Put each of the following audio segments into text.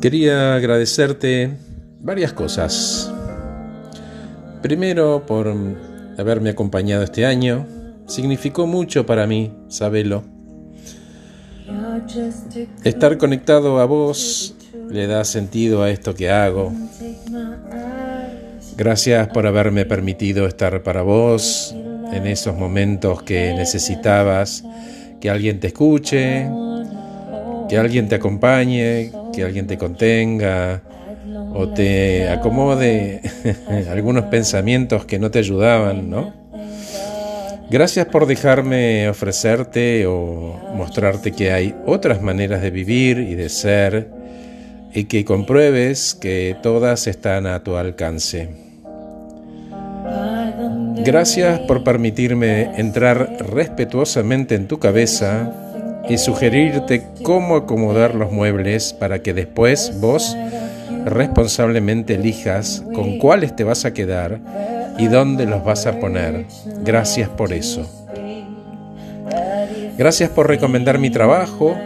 Quería agradecerte varias cosas. Primero, por haberme acompañado este año. Significó mucho para mí, sabelo. Estar conectado a vos le da sentido a esto que hago. Gracias por haberme permitido estar para vos en esos momentos que necesitabas que alguien te escuche, que alguien te acompañe, que alguien te contenga o te acomode algunos pensamientos que no te ayudaban, ¿no? Gracias por dejarme ofrecerte o mostrarte que hay otras maneras de vivir y de ser y que compruebes que todas están a tu alcance. Gracias por permitirme entrar respetuosamente en tu cabeza y sugerirte cómo acomodar los muebles para que después vos responsablemente elijas con cuáles te vas a quedar y dónde los vas a poner. Gracias por eso. Gracias por recomendar mi trabajo.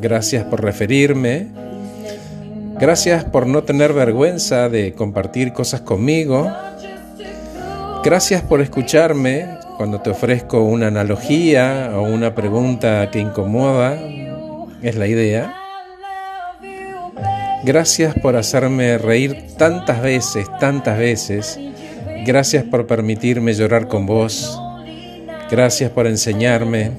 Gracias por referirme. Gracias por no tener vergüenza de compartir cosas conmigo. Gracias por escucharme cuando te ofrezco una analogía o una pregunta que incomoda. Es la idea. Gracias por hacerme reír tantas veces, tantas veces. Gracias por permitirme llorar con vos. Gracias por enseñarme.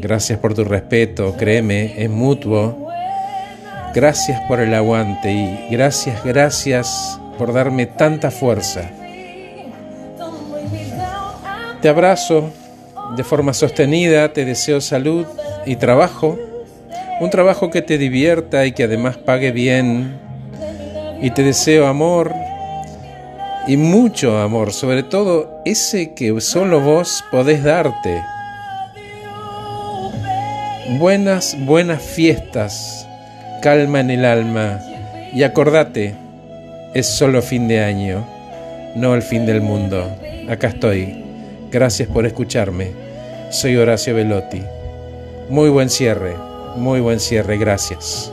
Gracias por tu respeto. Créeme, es mutuo. Gracias por el aguante y gracias, gracias por darme tanta fuerza. Te abrazo de forma sostenida, te deseo salud y trabajo un trabajo que te divierta y que además pague bien. Y te deseo amor y mucho amor, sobre todo ese que solo vos podés darte. Buenas, buenas fiestas, calma en el alma y acordate, es solo fin de año, no el fin del mundo. Acá estoy. Gracias por escucharme. Soy Horacio Velotti. Muy buen cierre. Muy buen cierre, gracias.